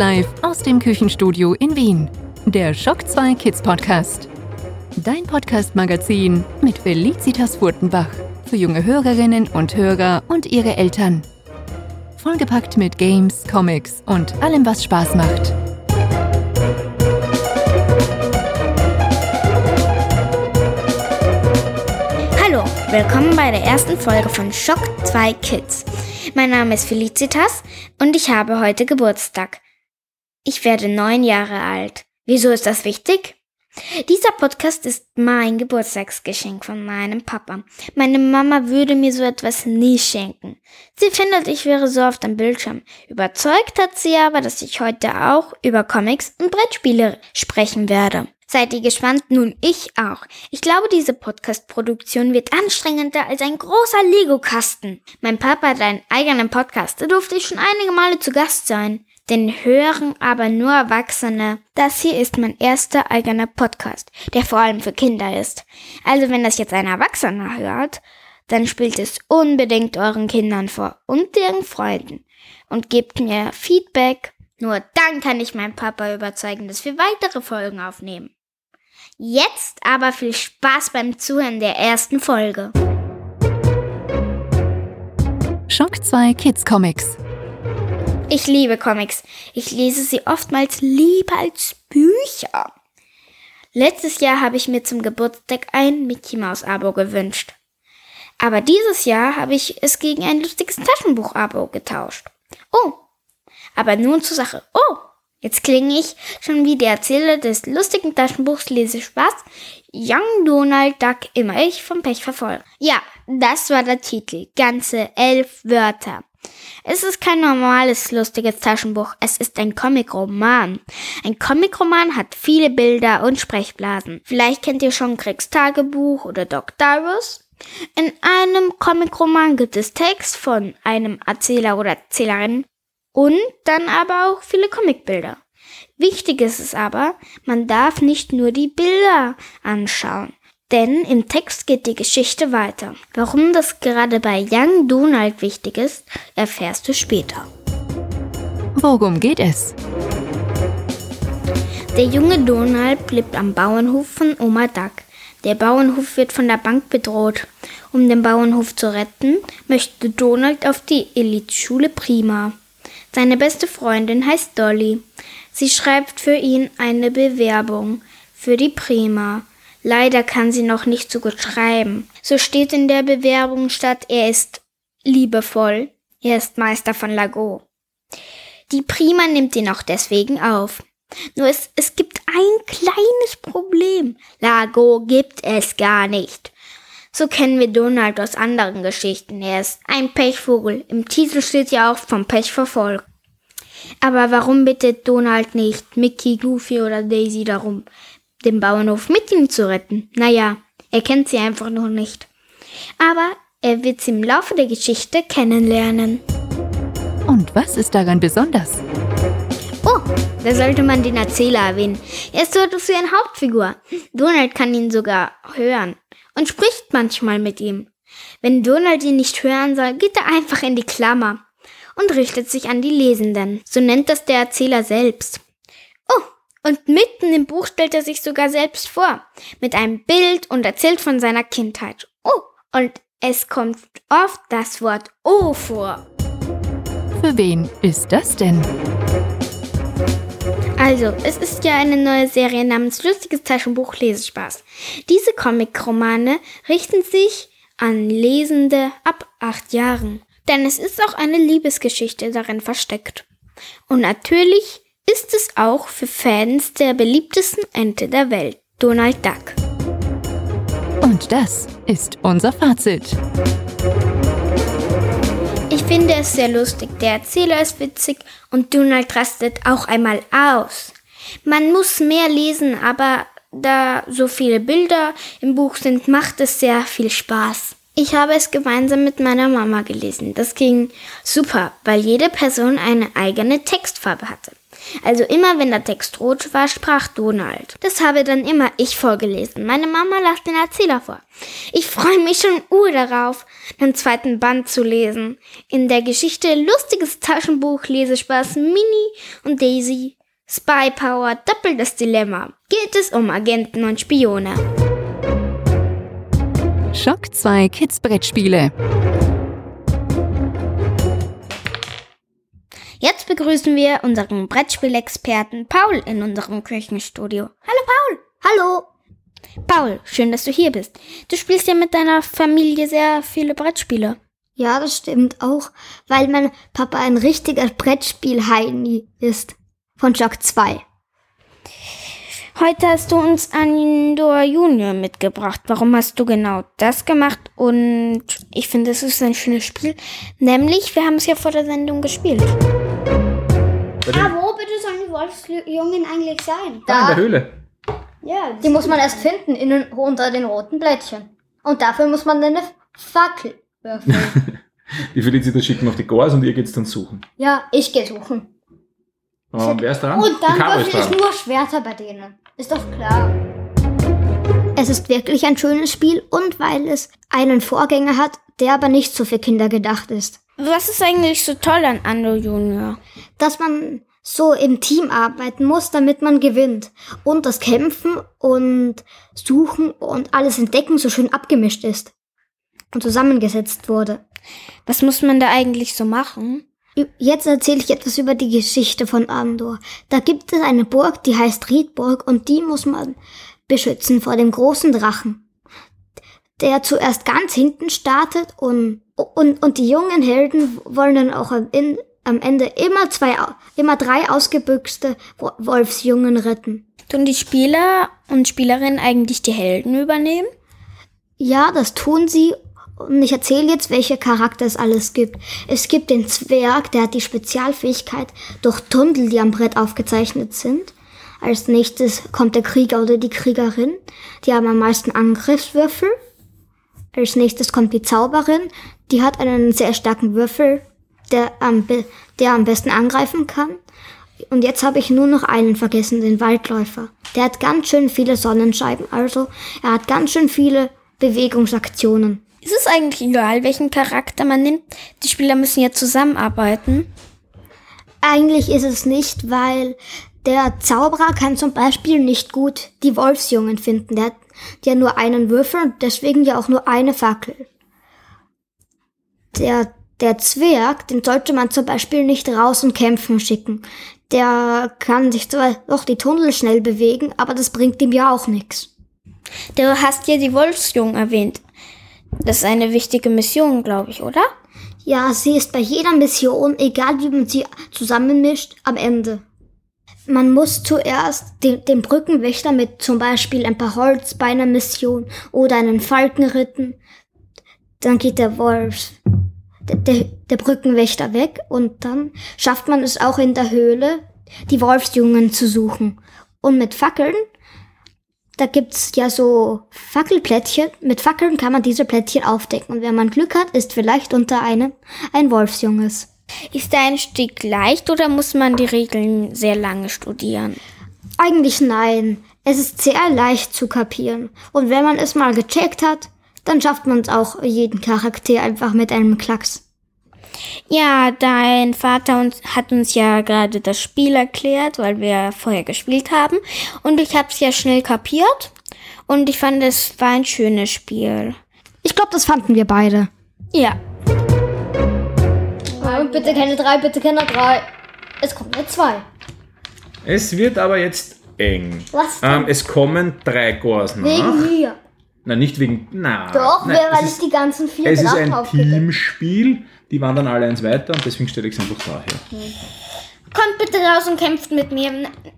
live aus dem Küchenstudio in Wien. Der Schock 2 Kids Podcast. Dein Podcast-Magazin mit Felicitas Furtenbach. Für junge Hörerinnen und Hörer und ihre Eltern. Vollgepackt mit Games, Comics und allem, was Spaß macht. Hallo, willkommen bei der ersten Folge von Schock 2 Kids. Mein Name ist Felicitas und ich habe heute Geburtstag. Ich werde neun Jahre alt. Wieso ist das wichtig? Dieser Podcast ist mein Geburtstagsgeschenk von meinem Papa. Meine Mama würde mir so etwas nie schenken. Sie findet, ich wäre so oft am Bildschirm. Überzeugt hat sie aber, dass ich heute auch über Comics und Brettspiele sprechen werde. Seid ihr gespannt? Nun, ich auch. Ich glaube, diese Podcast-Produktion wird anstrengender als ein großer Lego-Kasten. Mein Papa hat einen eigenen Podcast, da durfte ich schon einige Male zu Gast sein. Den hören aber nur Erwachsene. Das hier ist mein erster eigener Podcast, der vor allem für Kinder ist. Also wenn das jetzt ein Erwachsener hört, dann spielt es unbedingt euren Kindern vor und deren Freunden. Und gebt mir Feedback. Nur dann kann ich meinen Papa überzeugen, dass wir weitere Folgen aufnehmen. Jetzt aber viel Spaß beim Zuhören der ersten Folge. Schock 2 Kids Comics. Ich liebe Comics. Ich lese sie oftmals lieber als Bücher. Letztes Jahr habe ich mir zum Geburtstag ein Mickey Mouse Abo gewünscht. Aber dieses Jahr habe ich es gegen ein lustiges Taschenbuch Abo getauscht. Oh, aber nun zur Sache. Oh, Jetzt klinge ich schon wie der Erzähler des lustigen Taschenbuchs Lesespaß. Young Donald Duck immer ich vom Pech verfolgt. Ja, das war der Titel. Ganze elf Wörter. Es ist kein normales lustiges Taschenbuch, es ist ein Comicroman. Ein Comicroman hat viele Bilder und Sprechblasen. Vielleicht kennt ihr schon Craigs Tagebuch oder Doc Darius. In einem Comicroman gibt es Text von einem Erzähler oder Erzählerin und dann aber auch viele Comicbilder. Wichtig ist es aber, man darf nicht nur die Bilder anschauen. Denn im Text geht die Geschichte weiter. Warum das gerade bei Young Donald wichtig ist, erfährst du später. Worum geht es? Der junge Donald lebt am Bauernhof von Oma Duck. Der Bauernhof wird von der Bank bedroht. Um den Bauernhof zu retten, möchte Donald auf die Eliteschule Prima. Seine beste Freundin heißt Dolly. Sie schreibt für ihn eine Bewerbung für die Prima. Leider kann sie noch nicht so gut schreiben. So steht in der Bewerbung statt, er ist liebevoll. Er ist Meister von Lago. Die Prima nimmt ihn auch deswegen auf. Nur es, es gibt ein kleines Problem. Lago gibt es gar nicht. So kennen wir Donald aus anderen Geschichten. Er ist ein Pechvogel. Im Titel steht ja auch vom Pech verfolgt. Aber warum bittet Donald nicht Mickey, Goofy oder Daisy darum, den Bauernhof mit ihm zu retten? Naja, er kennt sie einfach noch nicht. Aber er wird sie im Laufe der Geschichte kennenlernen. Und was ist daran besonders? Oh, da sollte man den Erzähler erwähnen. Er ist so etwas wie eine Hauptfigur. Donald kann ihn sogar hören und spricht manchmal mit ihm. Wenn Donald ihn nicht hören soll, geht er einfach in die Klammer und richtet sich an die Lesenden. So nennt das der Erzähler selbst. Und mitten im Buch stellt er sich sogar selbst vor, mit einem Bild und erzählt von seiner Kindheit. Oh, und es kommt oft das Wort O vor. Für wen ist das denn? Also, es ist ja eine neue Serie namens Lustiges Taschenbuch Lesespaß. Diese Comic-Romane richten sich an Lesende ab acht Jahren. Denn es ist auch eine Liebesgeschichte darin versteckt. Und natürlich ist es auch für Fans der beliebtesten Ente der Welt, Donald Duck. Und das ist unser Fazit. Ich finde es sehr lustig, der Erzähler ist witzig und Donald rastet auch einmal aus. Man muss mehr lesen, aber da so viele Bilder im Buch sind, macht es sehr viel Spaß. Ich habe es gemeinsam mit meiner Mama gelesen. Das ging super, weil jede Person eine eigene Textfarbe hatte. Also immer wenn der Text rot war, sprach Donald. Das habe dann immer ich vorgelesen. Meine Mama las den Erzähler vor. Ich freue mich schon ur darauf, den zweiten Band zu lesen. In der Geschichte Lustiges Taschenbuch, Lesespaß, Mini und Daisy. Spy Power, doppeltes Dilemma. Geht es um Agenten und Spione. Schock 2 Kids Brettspiele. Jetzt begrüßen wir unseren Brettspielexperten Paul in unserem Küchenstudio. Hallo Paul. Hallo. Paul, schön, dass du hier bist. Du spielst ja mit deiner Familie sehr viele Brettspiele. Ja, das stimmt auch, weil mein Papa ein richtiger Brettspiel-Heini ist. Von Shock 2. Heute hast du uns Andor Junior mitgebracht. Warum hast du genau das gemacht? Und ich finde, es ist ein schönes Spiel. Nämlich, wir haben es ja vor der Sendung gespielt. Ah, wo bitte sollen die Wolfsjungen eigentlich sein? Da in der Höhle. Ja, die muss man erst finden in, den- unter den roten Blättchen. Und dafür muss man eine Fackel würfeln. Die Felicitas schicken auf die Gors und ihr geht's dann suchen. ja, ich gehe suchen. Und wer ist dran? Und dann würfel ich dran. nur Schwerter bei denen. Ist doch klar. Es ist wirklich ein schönes Spiel und weil es einen Vorgänger hat, der aber nicht so für Kinder gedacht ist. Was ist eigentlich so toll an Andor Junior? Dass man so im Team arbeiten muss, damit man gewinnt. Und das Kämpfen und Suchen und alles entdecken so schön abgemischt ist. Und zusammengesetzt wurde. Was muss man da eigentlich so machen? Jetzt erzähle ich etwas über die Geschichte von Andor. Da gibt es eine Burg, die heißt Riedburg und die muss man beschützen vor dem großen Drachen, der zuerst ganz hinten startet und, und, und die jungen Helden wollen dann auch am, in, am Ende immer zwei, immer drei ausgebüxte Wo- Wolfsjungen retten. Tun die Spieler und Spielerinnen eigentlich die Helden übernehmen? Ja, das tun sie. Und ich erzähle jetzt, welche Charakter es alles gibt. Es gibt den Zwerg, der hat die Spezialfähigkeit durch Tunnel, die am Brett aufgezeichnet sind. Als nächstes kommt der Krieger oder die Kriegerin. Die haben am meisten Angriffswürfel. Als nächstes kommt die Zauberin. Die hat einen sehr starken Würfel, der am, der am besten angreifen kann. Und jetzt habe ich nur noch einen vergessen, den Waldläufer. Der hat ganz schön viele Sonnenscheiben, also er hat ganz schön viele Bewegungsaktionen. Ist es eigentlich egal, welchen Charakter man nimmt? Die Spieler müssen ja zusammenarbeiten. Eigentlich ist es nicht, weil der Zauberer kann zum Beispiel nicht gut die Wolfsjungen finden. Der hat ja nur einen Würfel und deswegen ja auch nur eine Fackel. Der, der Zwerg, den sollte man zum Beispiel nicht raus und kämpfen schicken. Der kann sich zwar doch die Tunnel schnell bewegen, aber das bringt ihm ja auch nichts. Du hast ja die Wolfsjungen erwähnt. Das ist eine wichtige Mission, glaube ich, oder? Ja, sie ist bei jeder Mission, egal wie man sie zusammenmischt, am Ende. Man muss zuerst den, den Brückenwächter mit zum Beispiel ein paar Holz bei einer Mission oder einen Falken ritten. Dann geht der Wolf, der, der, der Brückenwächter weg und dann schafft man es auch in der Höhle, die Wolfsjungen zu suchen. Und mit Fackeln, da gibt's ja so Fackelplättchen. Mit Fackeln kann man diese Plättchen aufdecken. Und wenn man Glück hat, ist vielleicht unter einem ein Wolfsjunges. Ist der Einstieg leicht oder muss man die Regeln sehr lange studieren? Eigentlich nein. Es ist sehr leicht zu kapieren. Und wenn man es mal gecheckt hat, dann schafft man es auch jeden Charakter einfach mit einem Klacks. Ja, dein Vater uns, hat uns ja gerade das Spiel erklärt, weil wir vorher gespielt haben. Und ich habe es ja schnell kapiert. Und ich fand, es war ein schönes Spiel. Ich glaube, das fanden wir beide. Ja. Und bitte keine drei, bitte keine drei. Es kommt eine zwei. Es wird aber jetzt eng. Was denn? Ähm, es kommen drei Gors nach. Wegen mir. Nein, nicht wegen. Na, Doch, nein, wer- weil es ich ist, die ganzen vier Es ist ein Teamspiel. Die waren dann alle eins weiter und deswegen stelle ich es einfach daher. Kommt bitte raus und kämpft mit mir.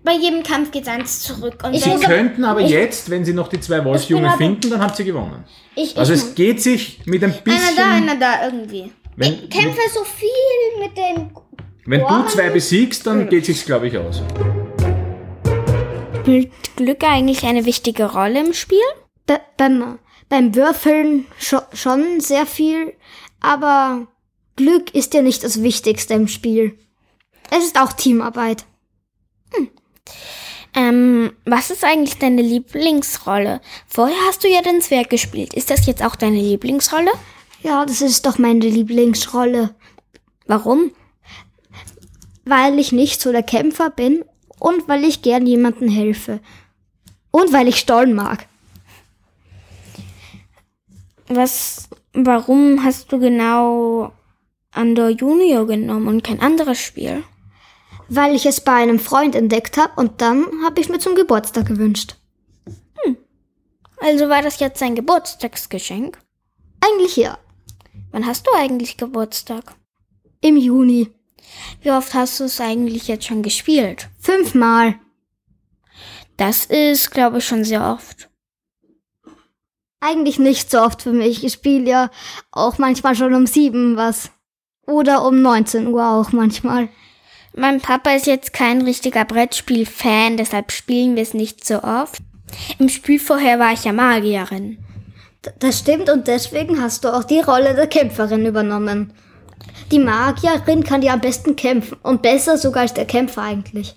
Bei jedem Kampf geht's eins zurück. Und Ich wenn- Sie könnten aber jetzt, wenn Sie noch die zwei Wolfsjungen finden, dann habt ihr gewonnen. Ich, Also ich, es geht sich mit ein bisschen. einer da, einer da, irgendwie. wenn, ich kämpfe so viel mit dem. wenn du Boah. zwei besiegst, dann geht sich's glaube ich aus. Spielt Glück eigentlich eine wichtige Rolle im Spiel? Be beim, beim Würfeln scho schon sehr viel, aber Glück ist ja nicht das Wichtigste im Spiel. Es ist auch Teamarbeit. Ähm, was ist eigentlich deine Lieblingsrolle? Vorher hast du ja den Zwerg gespielt. Ist das jetzt auch deine Lieblingsrolle? Ja, das ist doch meine Lieblingsrolle, Warum? weil ich nicht so der Kämpfer bin und weil ich gern jemandem helfe. Und weil ich Stollen mag. Was, warum hast du genau Andor Junior genommen und kein anderes Spiel? Weil ich es bei einem Freund entdeckt habe und dann habe ich mir zum Geburtstag gewünscht. Also war das jetzt ein Geburtstagsgeschenk? Eigentlich ja. Wann hast du eigentlich Geburtstag? Im Juni. Wie oft hast du es eigentlich jetzt schon gespielt? Fünfmal. Das ist, glaube ich, schon sehr oft. Eigentlich nicht so oft für mich. Ich spiele ja auch manchmal schon um sieben was. Oder um 19 Uhr auch manchmal. Mein Papa ist jetzt kein richtiger Brettspiel-Fan, deshalb spielen wir es nicht so oft. Im Spiel vorher war ich ja Magierin. Das stimmt und deswegen hast du auch die Rolle der Kämpferin übernommen. Die Magierin kann ja am besten kämpfen und besser sogar als der Kämpfer eigentlich.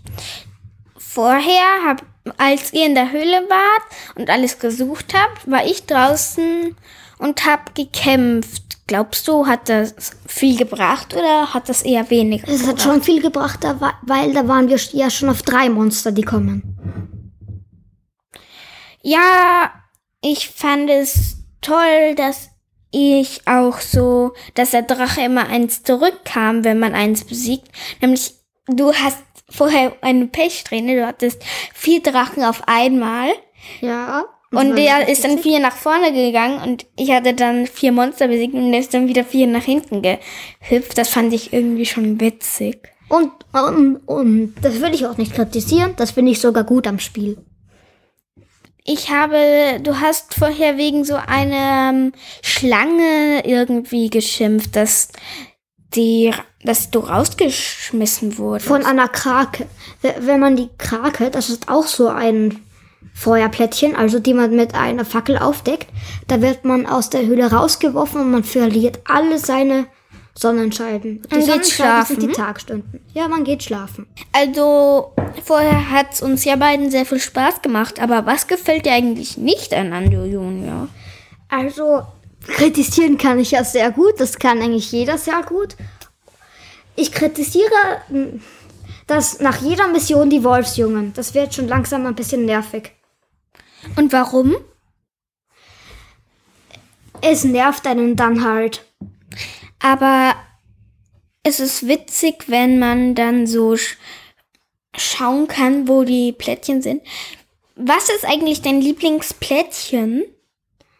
Vorher, hab, als ihr in der Höhle wart und alles gesucht habt, war ich draußen und hab gekämpft. Glaubst du, hat das viel gebracht oder hat das eher weniger? Es hat schon viel gebracht, weil da waren wir ja schon auf drei Monster, die kommen. Ja, ich fand es toll, dass ich auch so, dass der Drache immer eins zurückkam, wenn man eins besiegt. Nämlich, du hast vorher eine Pechsträhne, du hattest vier Drachen auf einmal. Ja. Und der ist dann vier nach vorne gegangen und ich hatte dann vier Monster besiegt und der ist dann wieder vier nach hinten gehüpft. Das fand ich irgendwie schon witzig. Und, und, und das will ich auch nicht kritisieren, das finde ich sogar gut am Spiel. Ich habe, du hast vorher wegen so einer ähm, Schlange irgendwie geschimpft, dass die, dass du rausgeschmissen wurdest. Von einer Krake. Wenn man die Krake, das ist auch so ein Feuerplättchen, also die man mit einer Fackel aufdeckt, da wird man aus der Höhle rausgeworfen und man verliert alle seine Sonnenscheiben. Die Man geht Sonnenscheiben sind die schlafen? Tagstunden. Ja, man geht schlafen. Also, vorher hat's uns ja beiden sehr viel Spaß gemacht, aber was gefällt dir eigentlich nicht an Ando Junior? Also, kritisieren kann ich ja sehr gut. Das kann eigentlich jeder sehr gut. Ich kritisiere, mh, dass nach jeder Mission die Wolfsjungen. Das wird schon langsam ein bisschen nervig. Und warum? Es nervt einen dann halt. Aber es ist witzig, wenn man dann so sch schauen kann, wo die Plättchen sind. Was ist eigentlich dein Lieblingsplättchen?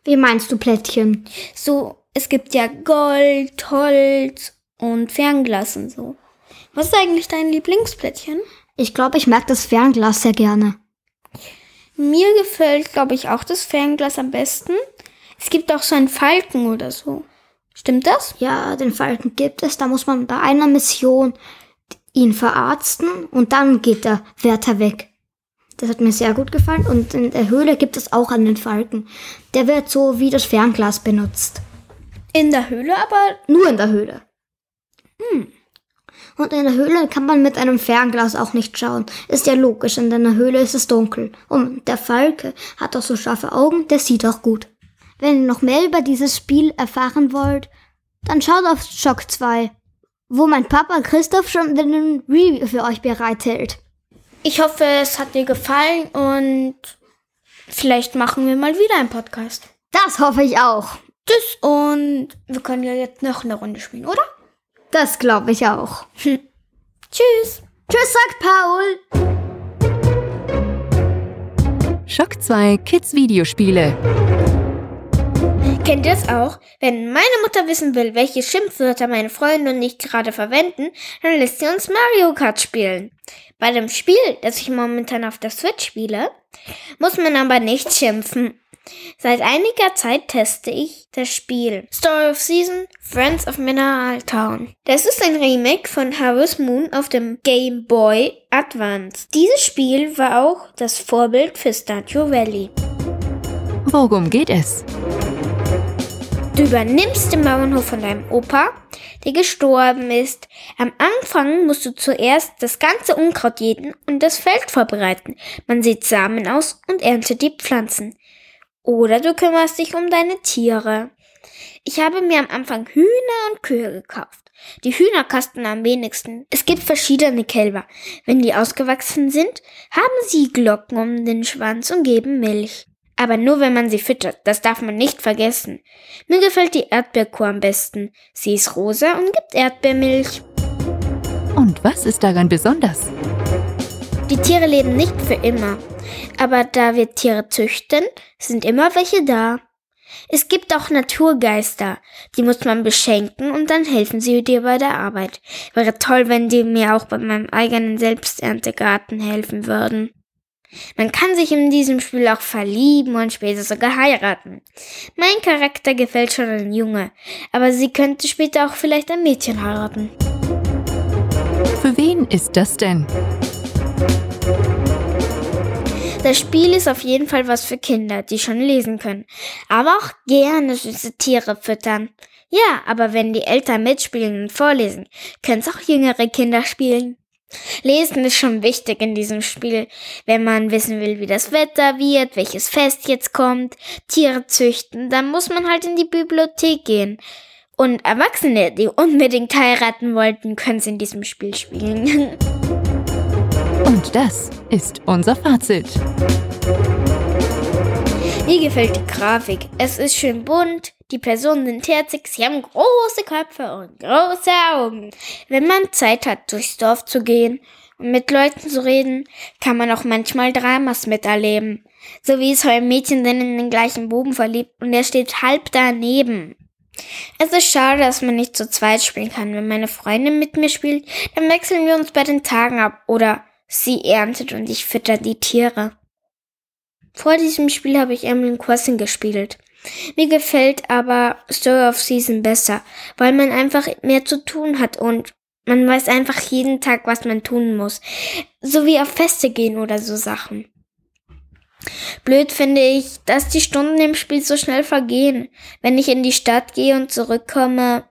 Wie meinst du Plättchen? So, es gibt ja Gold, Holz und Fernglas und so. Was ist eigentlich dein Lieblingsplättchen? Ich glaube, ich mag das Fernglas sehr gerne. Mir gefällt, glaube ich, auch das Fernglas am besten. Es gibt auch so einen Falken oder so. Stimmt das? Ja, den Falken gibt es. Da muss man bei einer Mission ihn verarzten und dann geht der Wärter weg. Das hat mir sehr gut gefallen. Und in der Höhle gibt es auch einen Falken. Der wird so wie das Fernglas benutzt. In der Höhle, aber Nur in der Höhle. Hm. Und in der Höhle kann man mit einem Fernglas auch nicht schauen. Ist ja logisch, in der Höhle ist es dunkel. Und der Falke hat auch so scharfe Augen, der sieht auch gut. Wenn ihr noch mehr über dieses Spiel erfahren wollt, dann schaut auf Shock 2, wo mein Papa Christoph schon den Review für euch bereithält. Ich hoffe, es hat dir gefallen und vielleicht machen wir mal wieder einen Podcast. Das hoffe ich auch. Tschüss und wir können ja jetzt noch eine Runde spielen, oder? Das glaube ich auch. Tschüss. Tschüss, sagt Paul. Schock 2 Kids Videospiele. Kennt ihr es auch? Wenn meine Mutter wissen will, welche Schimpfwörter meine Freunde und ich gerade verwenden, dann lässt sie uns Mario Kart spielen. Bei dem Spiel, das ich momentan auf der Switch spiele, muss man aber nicht schimpfen. Seit einiger Zeit teste ich das Spiel Story of Season Friends of Mineral Town. Das ist ein Remake von Harvest Moon auf dem Game Boy Advance. Dieses Spiel war auch das Vorbild für Stardew Valley. Worum geht es? Du übernimmst den Bauernhof von deinem Opa, der gestorben ist. Am Anfang musst du zuerst das ganze Unkraut jäten und das Feld vorbereiten. Man sieht Samen aus und erntet die Pflanzen. Oder du kümmerst dich um deine Tiere. Ich habe mir am Anfang Hühner und Kühe gekauft. Die Hühner kosten am wenigsten. Es gibt verschiedene Kälber. Wenn die ausgewachsen sind, haben sie Glocken um den Schwanz und geben Milch. Aber nur wenn man sie füttert, das darf man nicht vergessen. Mir gefällt die Erdbeerkuh am besten. Sie ist rosa und gibt Erdbeermilch. Und was ist daran besonders? Die Tiere leben nicht für immer. Aber da wir Tiere züchten, sind immer welche da. Es gibt auch Naturgeister, die muss man beschenken und dann helfen sie dir bei der Arbeit. Wäre toll, wenn die mir auch bei meinem eigenen Selbsterntegarten helfen würden. Man kann sich in diesem Spiel auch verlieben und später sogar heiraten. Mein Charakter gefällt schon ein Junge, aber sie könnte später auch vielleicht ein Mädchen heiraten. Für wen ist das denn? Das Spiel ist auf jeden Fall was für Kinder, die schon lesen können, aber auch gerne süße Tiere füttern. Ja, aber wenn die Eltern mitspielen und vorlesen, können es auch jüngere Kinder spielen. Lesen ist schon wichtig in diesem Spiel, wenn man wissen will, wie das Wetter wird, welches Fest jetzt kommt, Tiere züchten, dann muss man halt in die Bibliothek gehen. Und Erwachsene, die unbedingt heiraten wollten, können es in diesem Spiel spielen. Und das ist unser Fazit. Mir gefällt die Grafik. Es ist schön bunt, die Personen sind herzig, sie haben große Köpfe und große Augen. Wenn man Zeit hat, durchs Dorf zu gehen und mit Leuten zu reden, kann man auch manchmal Dramas miterleben. So wie es ein Mädchen denn in den gleichen Buben verliebt und er steht halb daneben. Es ist schade, dass man nicht zu zweit spielen kann. Wenn meine Freundin mit mir spielt, dann wechseln wir uns bei den Tagen ab oder sie erntet und ich fütter die Tiere. Vor diesem Spiel habe ich Emily Crossing gespielt. Mir gefällt aber Story of Season besser, weil man einfach mehr zu tun hat und man weiß einfach jeden Tag, was man tun muss. So wie auf Feste gehen oder so Sachen. Blöd finde ich, dass die Stunden im Spiel so schnell vergehen. Wenn ich in die Stadt gehe und zurückkomme,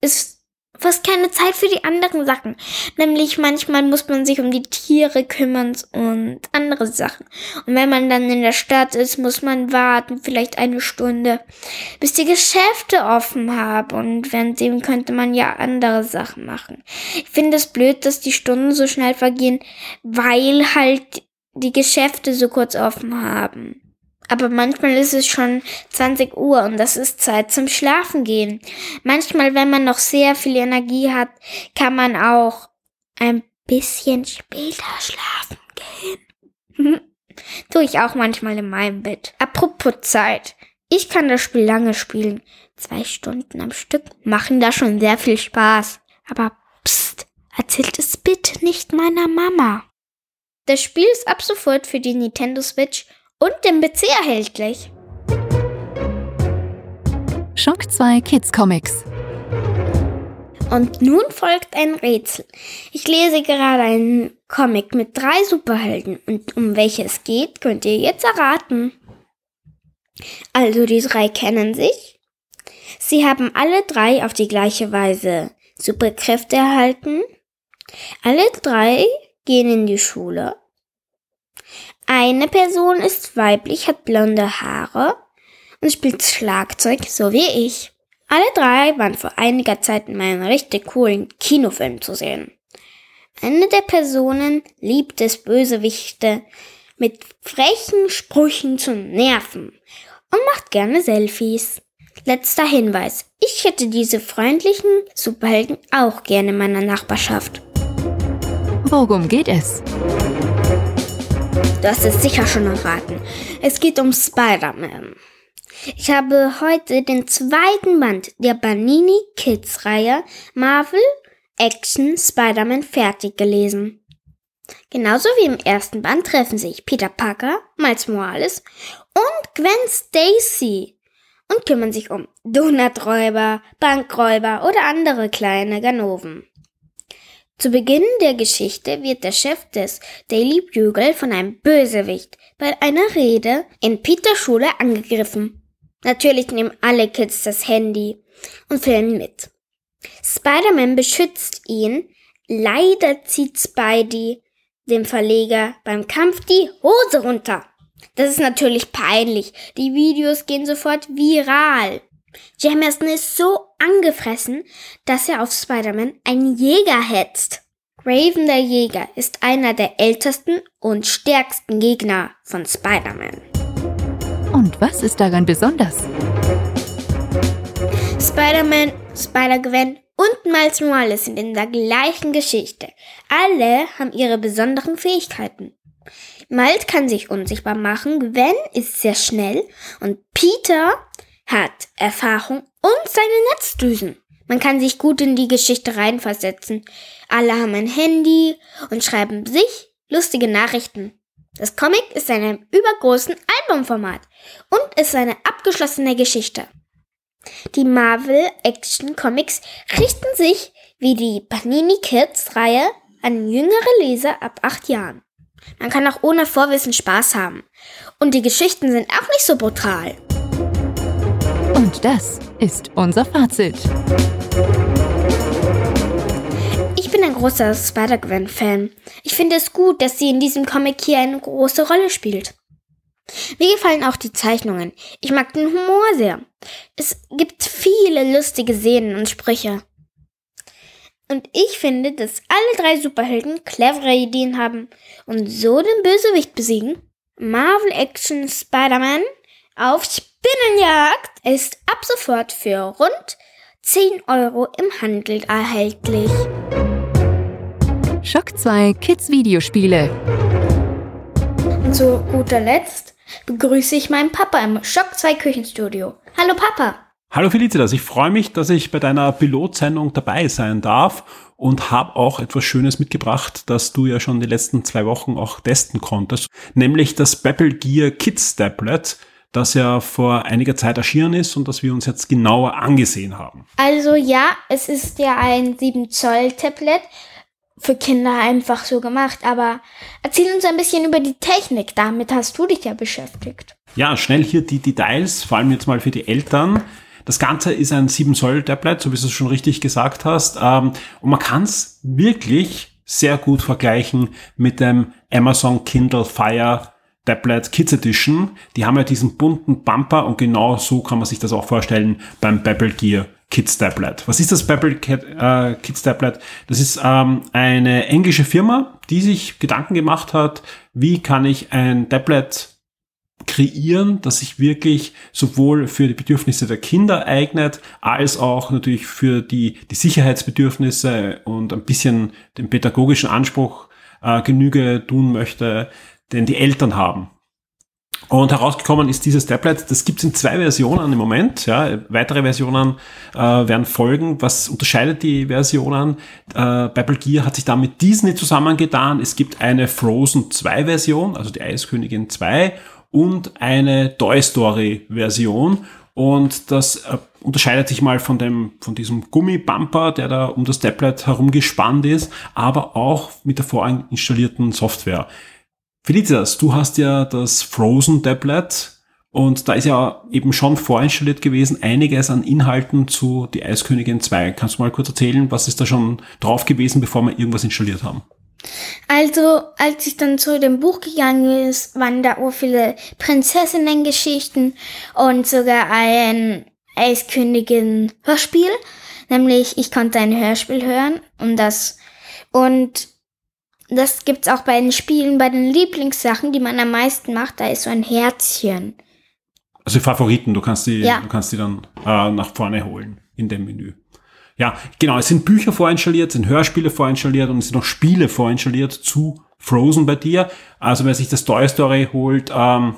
ist fast keine Zeit für die anderen Sachen. Nämlich manchmal muss man sich um die Tiere kümmern und andere Sachen. Und wenn man dann in der Stadt ist, muss man warten, vielleicht eine Stunde, bis die Geschäfte offen haben. Und währenddem könnte man ja andere Sachen machen. Ich finde es blöd, dass die Stunden so schnell vergehen, weil halt die Geschäfte so kurz offen haben. Aber manchmal ist es schon 20 Uhr und das ist Zeit zum Schlafen gehen. Manchmal, wenn man noch sehr viel Energie hat, kann man auch ein bisschen später schlafen gehen. Tue ich auch manchmal in meinem Bett. Apropos Zeit. Ich kann das Spiel lange spielen. Zwei Stunden am Stück machen da schon sehr viel Spaß. Aber pst, erzählt es bitte nicht meiner Mama. Das Spiel ist ab sofort für die Nintendo Switch und dem PC erhältlich. Schock 2 Kids Comics. Und nun folgt ein Rätsel. Ich lese gerade einen Comic mit drei Superhelden und um welche es geht, könnt ihr jetzt erraten. Also die drei kennen sich. Sie haben alle drei auf die gleiche Weise Superkräfte erhalten. Alle drei gehen in die Schule. Eine Person ist weiblich, hat blonde Haare und spielt Schlagzeug, so wie ich. Alle drei waren vor einiger Zeit in meinem richtig coolen Kinofilm zu sehen. Eine der Personen liebt es, Bösewichte mit frechen Sprüchen zu nerven und macht gerne Selfies. Letzter Hinweis. Ich hätte diese freundlichen Superhelden auch gerne in meiner Nachbarschaft. Worum geht es? Du hast es sicher schon erraten. Es geht um Spider-Man. Ich habe heute den zweiten Band der Banini Kids Reihe Marvel Action Spider-Man fertig gelesen. Genauso wie im ersten Band treffen sich Peter Parker, Miles Morales und Gwen Stacy und kümmern sich um Donuträuber, Bankräuber oder andere kleine Ganoven. Zu Beginn der Geschichte wird der Chef des Daily Bugle von einem Bösewicht bei einer Rede in Peters Schule angegriffen. Natürlich nehmen alle Kids das Handy und filmen mit. Spider-Man beschützt ihn. Leider zieht Spidey dem Verleger beim Kampf die Hose runter. Das ist natürlich peinlich. Die Videos gehen sofort viral. Jameson ist so angefressen, dass er auf Spider-Man einen Jäger hetzt. Raven der Jäger ist einer der ältesten und stärksten Gegner von Spider-Man. Und was ist daran besonders? Spider-Man, Spider-Gwen und Miles Morales sind in der gleichen Geschichte. Alle haben ihre besonderen Fähigkeiten. Miles kann sich unsichtbar machen, Gwen ist sehr schnell und Peter hat Erfahrung und seine Netzdüsen. Man kann sich gut in die Geschichte reinversetzen. Alle haben ein Handy und schreiben sich lustige Nachrichten. Das Comic ist in einem übergroßen Albumformat und ist eine abgeschlossene Geschichte. Die Marvel Action Comics richten sich wie die Panini Kids Reihe an jüngere Leser ab acht Jahren. Man kann auch ohne Vorwissen Spaß haben. Und die Geschichten sind auch nicht so brutal. Und das ist unser Fazit. Ich bin ein großer Spider-Gwen-Fan. Ich finde es gut, dass sie in diesem Comic hier eine große Rolle spielt. Mir gefallen auch die Zeichnungen. Ich mag den Humor sehr. Es gibt viele lustige Szenen und Sprüche. Und ich finde, dass alle drei Superhelden clevere Ideen haben und so den Bösewicht besiegen. Marvel Action Spider-Man auf Spinnenjagd ist ab sofort für rund 10 Euro im Handel erhältlich. Schock 2 Kids Videospiele. Und zu guter Letzt begrüße ich meinen Papa im Schock 2 Küchenstudio. Hallo Papa. Hallo Felicitas, ich freue mich, dass ich bei deiner Pilotsendung dabei sein darf und habe auch etwas Schönes mitgebracht, das du ja schon die letzten zwei Wochen auch testen konntest, nämlich das Babel Gear Kids Tablet, das ja vor einiger Zeit erschienen ist und das wir uns jetzt genauer angesehen haben. Also ja, es ist ja ein 7 Zoll Tablet für Kinder einfach so gemacht, aber erzähl uns ein bisschen über die Technik, damit hast du dich ja beschäftigt. Ja, schnell hier die Details, vor allem jetzt mal für die Eltern. Das Ganze ist ein 7 Zoll Tablet, so wie du es schon richtig gesagt hast. Ähm, und man kann es wirklich sehr gut vergleichen mit dem Amazon Kindle Fire Tablet Kids Edition. Die haben ja diesen bunten Bumper und genau so kann man sich das auch vorstellen beim Babel Gear Kids Tablet. Was ist das Babel äh, Kids Tablet? Das ist ähm, eine englische Firma, die sich Gedanken gemacht hat, wie kann ich ein Tablet kreieren, das sich wirklich sowohl für die Bedürfnisse der Kinder eignet, als auch natürlich für die, die Sicherheitsbedürfnisse und ein bisschen den pädagogischen Anspruch äh, Genüge tun möchte, den die Eltern haben. Und herausgekommen ist dieses Tablet, das gibt es in zwei Versionen im Moment. Ja. Weitere Versionen äh, werden folgen. Was unterscheidet die Versionen? Äh, Babel Gear hat sich da mit Disney zusammengetan. Es gibt eine Frozen 2 Version, also die Eiskönigin 2 und eine Toy Story Version. Und das äh, unterscheidet sich mal von dem, von diesem Gummibumper, der da um das Tablet herumgespannt ist, aber auch mit der vorinstallierten Software. Felicitas, du hast ja das Frozen Tablet und da ist ja eben schon vorinstalliert gewesen einiges an Inhalten zu Die Eiskönigin 2. Kannst du mal kurz erzählen, was ist da schon drauf gewesen, bevor wir irgendwas installiert haben? Also, als ich dann zu dem Buch gegangen ist, waren da auch viele Prinzessinnen-Geschichten und sogar ein Eiskönigin-Hörspiel. Nämlich, ich konnte ein Hörspiel hören und das, und das gibt's auch bei den Spielen, bei den Lieblingssachen, die man am meisten macht. Da ist so ein Herzchen. Also Favoriten, du kannst die, ja. du kannst die dann äh, nach vorne holen in dem Menü. Ja, genau, es sind Bücher vorinstalliert, sind Hörspiele vorinstalliert und es sind noch Spiele vorinstalliert zu Frozen bei dir. Also wer sich das Toy Story holt, ähm,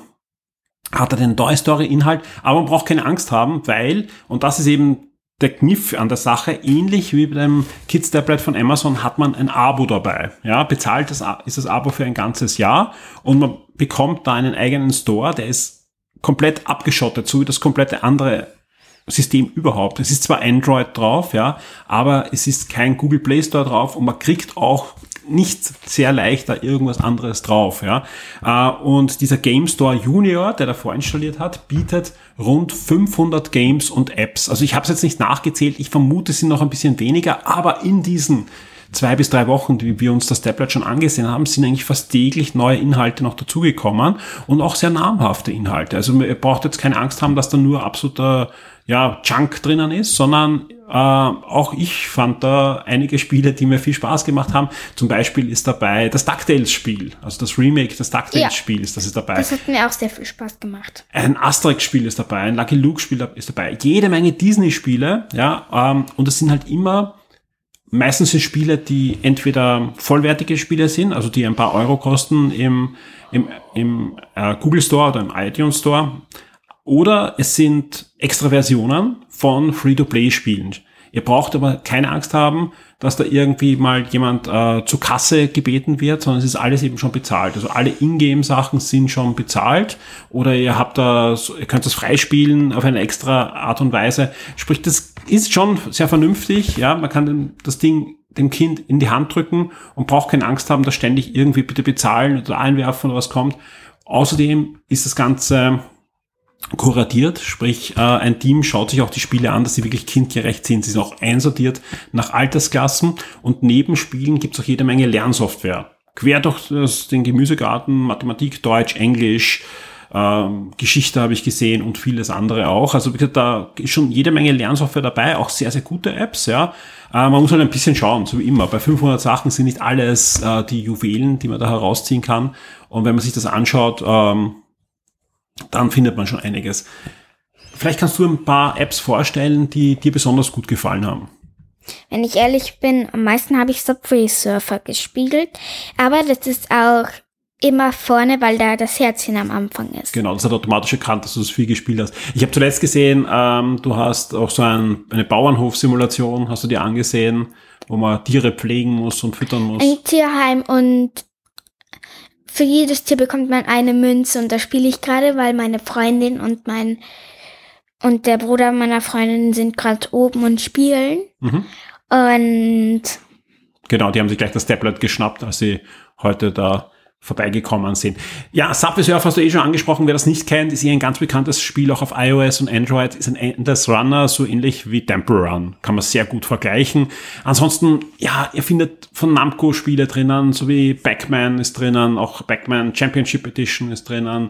hat er den Toy Story Inhalt, aber man braucht keine Angst haben, weil, und das ist eben der Kniff an der Sache, ähnlich wie beim Kids Tablet von Amazon hat man ein Abo dabei. Ja, bezahlt das, ist das Abo für ein ganzes Jahr und man bekommt da einen eigenen Store, der ist komplett abgeschottet, so wie das komplette andere System überhaupt. Es ist zwar Android drauf, ja, aber es ist kein Google Play Store drauf und man kriegt auch nicht sehr leicht da irgendwas anderes drauf. Ja. Äh, und dieser Game Store Junior, der da vorinstalliert hat, bietet rund 500 Games und Apps. Also ich habe es jetzt nicht nachgezählt, ich vermute, es sind noch ein bisschen weniger, aber in diesen zwei bis drei Wochen, die wir uns das Tablet schon angesehen haben, sind eigentlich fast täglich neue Inhalte noch dazugekommen und auch sehr namhafte Inhalte. Also ihr braucht jetzt keine Angst haben, dass da nur absoluter ja, Junk drinnen ist, sondern äh, auch ich fand da einige Spiele, die mir viel Spaß gemacht haben. Zum Beispiel ist dabei das DuckTales-Spiel, also das Remake des DuckTales-Spiels, das ist dabei. Das hat mir auch sehr viel Spaß gemacht. Ein Asterix-Spiel ist dabei, ein Lucky Luke-Spiel ist dabei, jede Menge Disney-Spiele, ja, ähm, und es sind halt immer Meistens sind Spiele, die entweder vollwertige Spiele sind, also die ein paar Euro kosten im, im, im äh, Google Store oder im iTunes Store, oder es sind extra Versionen von Free-to-Play-Spielen. Ihr braucht aber keine Angst haben, dass da irgendwie mal jemand äh, zur Kasse gebeten wird, sondern es ist alles eben schon bezahlt. Also alle Ingame-Sachen sind schon bezahlt oder ihr habt da, ihr könnt das freispielen auf eine extra Art und Weise. Sprich, das ist schon sehr vernünftig. Ja, man kann das Ding dem Kind in die Hand drücken und braucht keine Angst haben, dass ständig irgendwie bitte bezahlen oder einwerfen oder was kommt. Außerdem ist das Ganze kuratiert, sprich äh, ein Team schaut sich auch die Spiele an, dass sie wirklich kindgerecht sind. Sie sind auch einsortiert nach Altersklassen und neben Spielen gibt es auch jede Menge Lernsoftware. Quer durch das, den Gemüsegarten, Mathematik, Deutsch, Englisch, ähm, Geschichte habe ich gesehen und vieles andere auch. Also wie gesagt, da ist schon jede Menge Lernsoftware dabei, auch sehr, sehr gute Apps, ja. Äh, man muss halt ein bisschen schauen, so wie immer. Bei 500 Sachen sind nicht alles äh, die Juwelen, die man da herausziehen kann. Und wenn man sich das anschaut, ähm, dann findet man schon einiges. Vielleicht kannst du ein paar Apps vorstellen, die dir besonders gut gefallen haben. Wenn ich ehrlich bin, am meisten habe ich Subway Surfer gespielt, aber das ist auch immer vorne, weil da das Herzchen am Anfang ist. Genau, das hat automatisch erkannt, dass du das viel gespielt hast. Ich habe zuletzt gesehen, ähm, du hast auch so ein, eine Bauernhof-Simulation, hast du dir angesehen, wo man Tiere pflegen muss und füttern muss. Ein Tierheim und für jedes Tier bekommt man eine Münze und da spiele ich gerade, weil meine Freundin und mein und der Bruder meiner Freundin sind gerade oben und spielen. Mhm. Und genau, die haben sich gleich das Tablet geschnappt, als sie heute da vorbeigekommen sind. Ja, Subway Surf hast du eh schon angesprochen. Wer das nicht kennt, ist hier ein ganz bekanntes Spiel auch auf iOS und Android. Ist ein Endless Runner, so ähnlich wie Temple Run. Kann man sehr gut vergleichen. Ansonsten, ja, ihr findet von Namco Spiele drinnen, so wie Backman ist drinnen, auch Backman Championship Edition ist drinnen.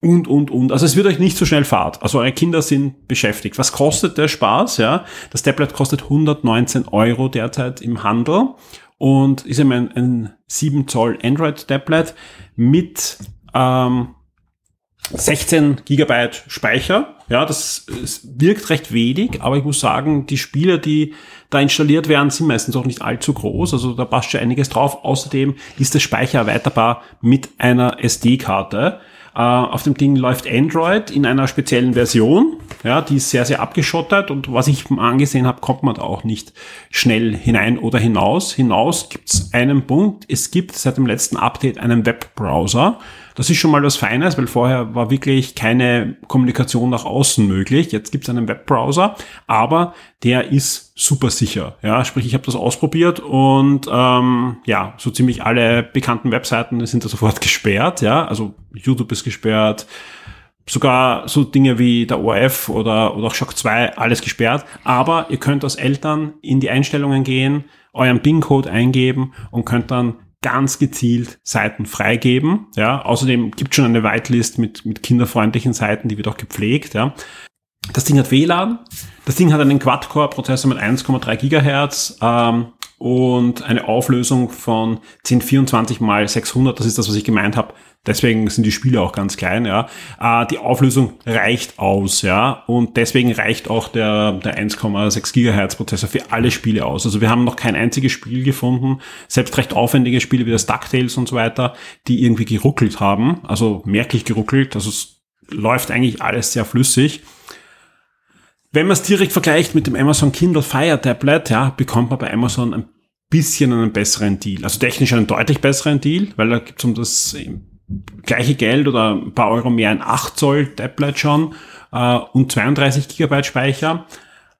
Und, und, und. Also es wird euch nicht so schnell fahrt. Also eure Kinder sind beschäftigt. Was kostet der Spaß? Ja, das Tablet kostet 119 Euro derzeit im Handel und ist eben ein, ein 7 Zoll Android-Tablet mit ähm, 16 Gigabyte Speicher. Ja, das wirkt recht wenig, aber ich muss sagen, die Spiele, die da installiert werden, sind meistens auch nicht allzu groß. Also da passt schon einiges drauf. Außerdem ist der Speicher erweiterbar mit einer SD-Karte. Äh, auf dem Ding läuft Android in einer speziellen Version. Ja, die ist sehr, sehr abgeschottet und was ich angesehen habe, kommt man da auch nicht schnell hinein oder hinaus. Hinaus gibt es einen Punkt. Es gibt seit dem letzten Update einen Webbrowser. Das ist schon mal was Feines, weil vorher war wirklich keine Kommunikation nach außen möglich. Jetzt gibt es einen Webbrowser, aber der ist super sicher. Ja, sprich, ich habe das ausprobiert und ähm, ja, so ziemlich alle bekannten Webseiten sind da sofort gesperrt. Ja, also YouTube ist gesperrt, sogar so Dinge wie der ORF oder, oder auch Shock 2, alles gesperrt. Aber ihr könnt als Eltern in die Einstellungen gehen, euren PIN-Code eingeben und könnt dann ganz gezielt Seiten freigeben. Ja, außerdem gibt schon eine Whitelist mit, mit kinderfreundlichen Seiten, die wird auch gepflegt. Ja. Das Ding hat WLAN. Das Ding hat einen Quad-Core-Prozessor mit 1,3 Gigahertz ähm, und eine Auflösung von 1024 mal 600. Das ist das, was ich gemeint habe. Deswegen sind die Spiele auch ganz klein, ja. Äh, die Auflösung reicht aus, ja. Und deswegen reicht auch der, der 1,6 Gigahertz Prozessor für alle Spiele aus. Also wir haben noch kein einziges Spiel gefunden, selbst recht aufwendige Spiele wie das DuckTales und so weiter, die irgendwie geruckelt haben. Also merklich geruckelt. Also es läuft eigentlich alles sehr flüssig. Wenn man es direkt vergleicht mit dem Amazon Kindle Fire Tablet, ja, bekommt man bei Amazon ein bisschen einen besseren Deal. Also technisch einen deutlich besseren Deal, weil da gibt es um das gleiche Geld oder ein paar Euro mehr ein 8 Zoll Tablet schon äh, und 32 Gigabyte Speicher.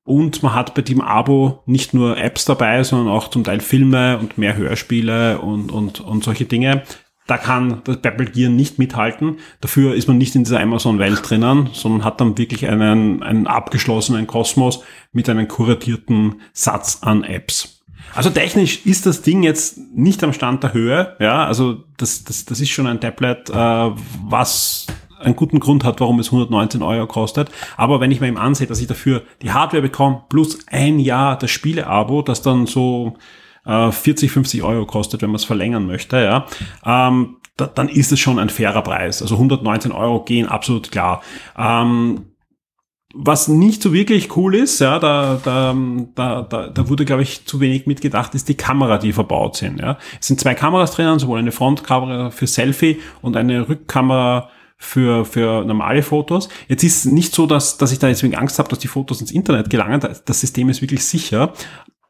Und man hat bei dem Abo nicht nur Apps dabei, sondern auch zum Teil Filme und mehr Hörspiele und, und, und solche Dinge. Da kann das Apple Gear nicht mithalten. Dafür ist man nicht in dieser Amazon-Welt drinnen, sondern hat dann wirklich einen, einen abgeschlossenen Kosmos mit einem kuratierten Satz an Apps. Also technisch ist das Ding jetzt nicht am Stand der Höhe. Ja, also das, das, das ist schon ein Tablet, äh, was einen guten Grund hat, warum es 119 Euro kostet. Aber wenn ich mir eben ansehe, dass ich dafür die Hardware bekomme, plus ein Jahr das Spiele-Abo, das dann so äh, 40, 50 Euro kostet, wenn man es verlängern möchte, ja, ähm, da, dann ist es schon ein fairer Preis. Also 119 Euro gehen absolut klar. Ähm, was nicht so wirklich cool ist, ja, da, da, da, da, wurde, glaube ich, zu wenig mitgedacht, ist die Kamera, die verbaut sind. Ja. Es sind zwei Kameras drinnen, sowohl eine Frontkamera für Selfie und eine Rückkamera für, für normale Fotos. Jetzt ist nicht so, dass, dass ich da deswegen Angst habe, dass die Fotos ins Internet gelangen. Das System ist wirklich sicher.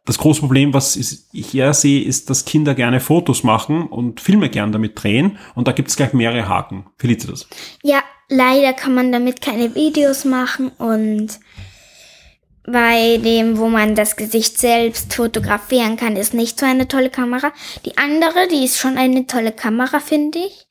Das große Problem, was ich eher sehe, ist, dass Kinder gerne Fotos machen und Filme gern damit drehen. Und da gibt es gleich mehrere Haken. Felicitas. Ja, leider kann man damit keine Videos machen und bei dem, wo man das Gesicht selbst fotografieren kann, ist nicht so eine tolle Kamera. Die andere, die ist schon eine tolle Kamera, finde ich.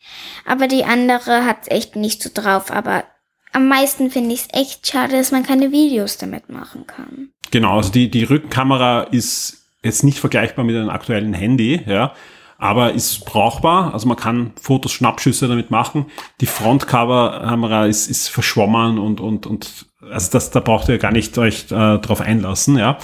Aber die andere hat echt nicht so drauf. Aber am meisten finde ich es echt schade, dass man keine Videos damit machen kann. Genau, also die, die Rückkamera ist jetzt nicht vergleichbar mit einem aktuellen Handy, ja aber ist brauchbar. Also man kann Fotos, Schnappschüsse damit machen. Die Frontcover-Kamera ist, ist verschwommen und, und, und also das, da braucht ihr gar nicht euch äh, drauf einlassen, ja.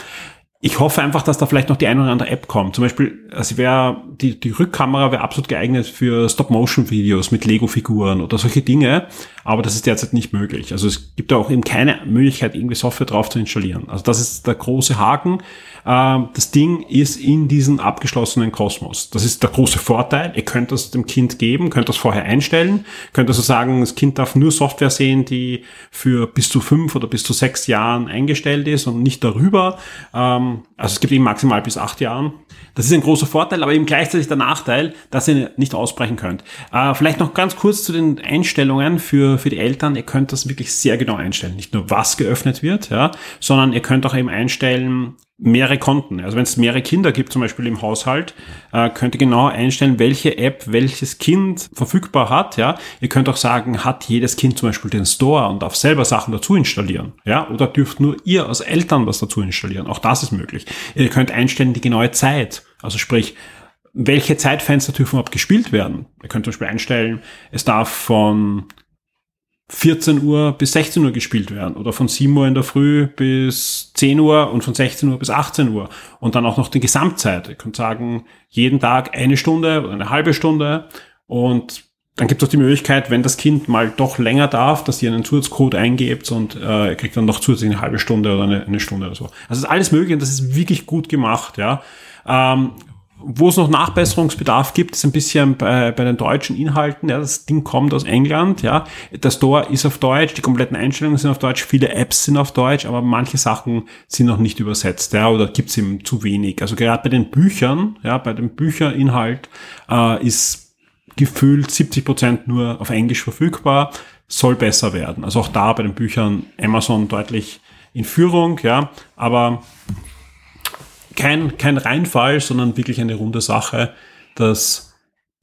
Ich hoffe einfach, dass da vielleicht noch die eine oder andere App kommt. Zum Beispiel, also wäre die, die Rückkamera wäre absolut geeignet für Stop-Motion-Videos mit Lego-Figuren oder solche Dinge, aber das ist derzeit nicht möglich. Also es gibt da auch eben keine Möglichkeit, irgendwie Software drauf zu installieren. Also das ist der große Haken. Ähm, das Ding ist in diesem abgeschlossenen Kosmos. Das ist der große Vorteil. Ihr könnt das dem Kind geben, könnt das vorher einstellen, könnt also sagen, das Kind darf nur Software sehen, die für bis zu fünf oder bis zu sechs Jahren eingestellt ist und nicht darüber. Ähm, also es gibt eben maximal bis acht Jahren. Das ist ein großer Vorteil, aber eben gleichzeitig der Nachteil, dass ihr nicht ausbrechen könnt. Äh, vielleicht noch ganz kurz zu den Einstellungen für, für die Eltern. Ihr könnt das wirklich sehr genau einstellen. Nicht nur was geöffnet wird, ja, sondern ihr könnt auch eben einstellen, mehrere Konten. Also wenn es mehrere Kinder gibt, zum Beispiel im Haushalt, äh, könnt ihr genau einstellen, welche App welches Kind verfügbar hat. Ja, ihr könnt auch sagen, hat jedes Kind zum Beispiel den Store und darf selber Sachen dazu installieren. Ja, oder dürft nur ihr als Eltern was dazu installieren. Auch das ist möglich. Ihr könnt einstellen die genaue Zeit. Also sprich, welche Zeitfenster dürfen überhaupt gespielt werden. Ihr könnt zum Beispiel einstellen, es darf von 14 Uhr bis 16 Uhr gespielt werden oder von 7 Uhr in der Früh bis 10 Uhr und von 16 Uhr bis 18 Uhr und dann auch noch die Gesamtzeit. Ihr könnt sagen, jeden Tag eine Stunde oder eine halbe Stunde und dann gibt es auch die Möglichkeit, wenn das Kind mal doch länger darf, dass ihr einen Zusatzcode eingebt und äh, kriegt dann noch zusätzlich eine halbe Stunde oder eine, eine Stunde oder so. Also ist alles möglich und das ist wirklich gut gemacht, ja. Ähm, wo es noch Nachbesserungsbedarf gibt, ist ein bisschen bei, bei den deutschen Inhalten. Ja, das Ding kommt aus England. Ja, der Store ist auf Deutsch, die kompletten Einstellungen sind auf Deutsch, viele Apps sind auf Deutsch, aber manche Sachen sind noch nicht übersetzt. Ja, oder gibt es eben zu wenig. Also gerade bei den Büchern, ja, bei dem Bücherinhalt äh, ist gefühlt 70 Prozent nur auf Englisch verfügbar. Soll besser werden. Also auch da bei den Büchern Amazon deutlich in Führung. Ja, aber kein, kein Reinfall, sondern wirklich eine runde Sache, das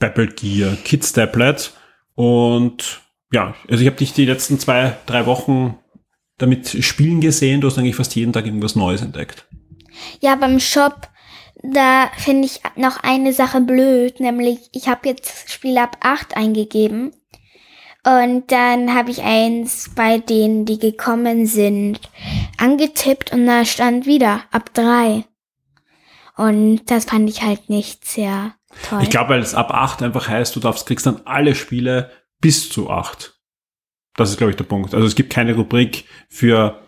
Apple Gear Kids Tablet. Und ja, also ich habe dich die letzten zwei, drei Wochen damit spielen gesehen. Du hast eigentlich fast jeden Tag irgendwas Neues entdeckt. Ja, beim Shop, da finde ich noch eine Sache blöd, nämlich ich habe jetzt Spiel ab 8 eingegeben. Und dann habe ich eins bei denen, die gekommen sind, angetippt und da stand wieder ab 3. Und das fand ich halt nicht sehr toll. Ich glaube, weil es ab 8 einfach heißt, du darfst, kriegst dann alle Spiele bis zu 8. Das ist, glaube ich, der Punkt. Also es gibt keine Rubrik für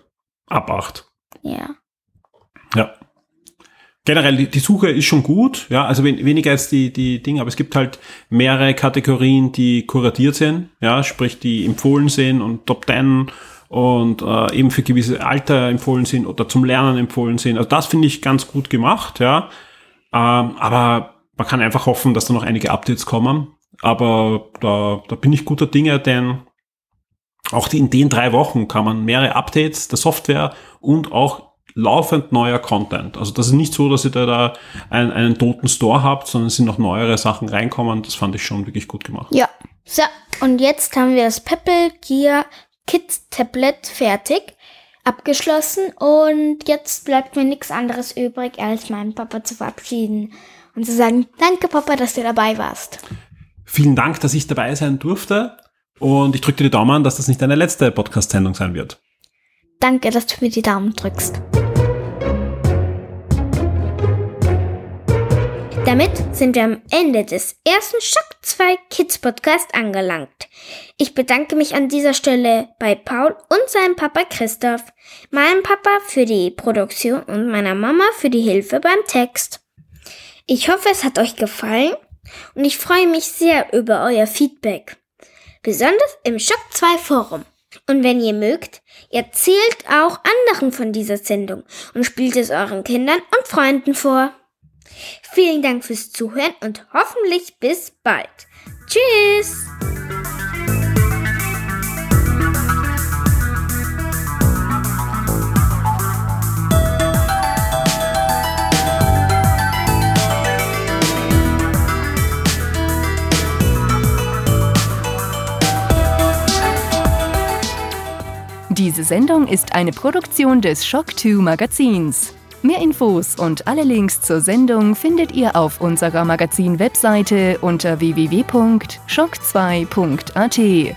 ab 8. Ja. Ja. Generell, die, die Suche ist schon gut, ja, also weniger als die, die Dinge, aber es gibt halt mehrere Kategorien, die kuratiert sind, ja, sprich, die empfohlen sind und Top 10 und äh, eben für gewisse Alter empfohlen sind oder zum Lernen empfohlen sind. Also das finde ich ganz gut gemacht, ja. Ähm, aber man kann einfach hoffen, dass da noch einige Updates kommen. Aber da, da bin ich guter Dinge, denn auch die, in den drei Wochen kann man mehrere Updates der Software und auch laufend neuer Content. Also das ist nicht so, dass ihr da, da einen, einen toten Store habt, sondern es sind noch neuere Sachen reinkommen. Das fand ich schon wirklich gut gemacht. Ja. So, und jetzt haben wir das Pebble Gear Kids Tablet fertig, abgeschlossen und jetzt bleibt mir nichts anderes übrig, als meinen Papa zu verabschieden und zu sagen, danke Papa, dass du dabei warst. Vielen Dank, dass ich dabei sein durfte und ich drücke dir die Daumen, dass das nicht deine letzte Podcast-Sendung sein wird. Danke, dass du mir die Daumen drückst. Damit sind wir am Ende des ersten Schock 2 Kids Podcast angelangt. Ich bedanke mich an dieser Stelle bei Paul und seinem Papa Christoph, meinem Papa für die Produktion und meiner Mama für die Hilfe beim Text. Ich hoffe, es hat euch gefallen und ich freue mich sehr über euer Feedback. Besonders im Schock 2 Forum. Und wenn ihr mögt, erzählt auch anderen von dieser Sendung und spielt es euren Kindern und Freunden vor. Vielen Dank fürs Zuhören und hoffentlich bis bald. Tschüss! Diese Sendung ist eine Produktion des Shock 2 Magazins. Mehr Infos und alle Links zur Sendung findet ihr auf unserer Magazin-Webseite unter www.shock2.at.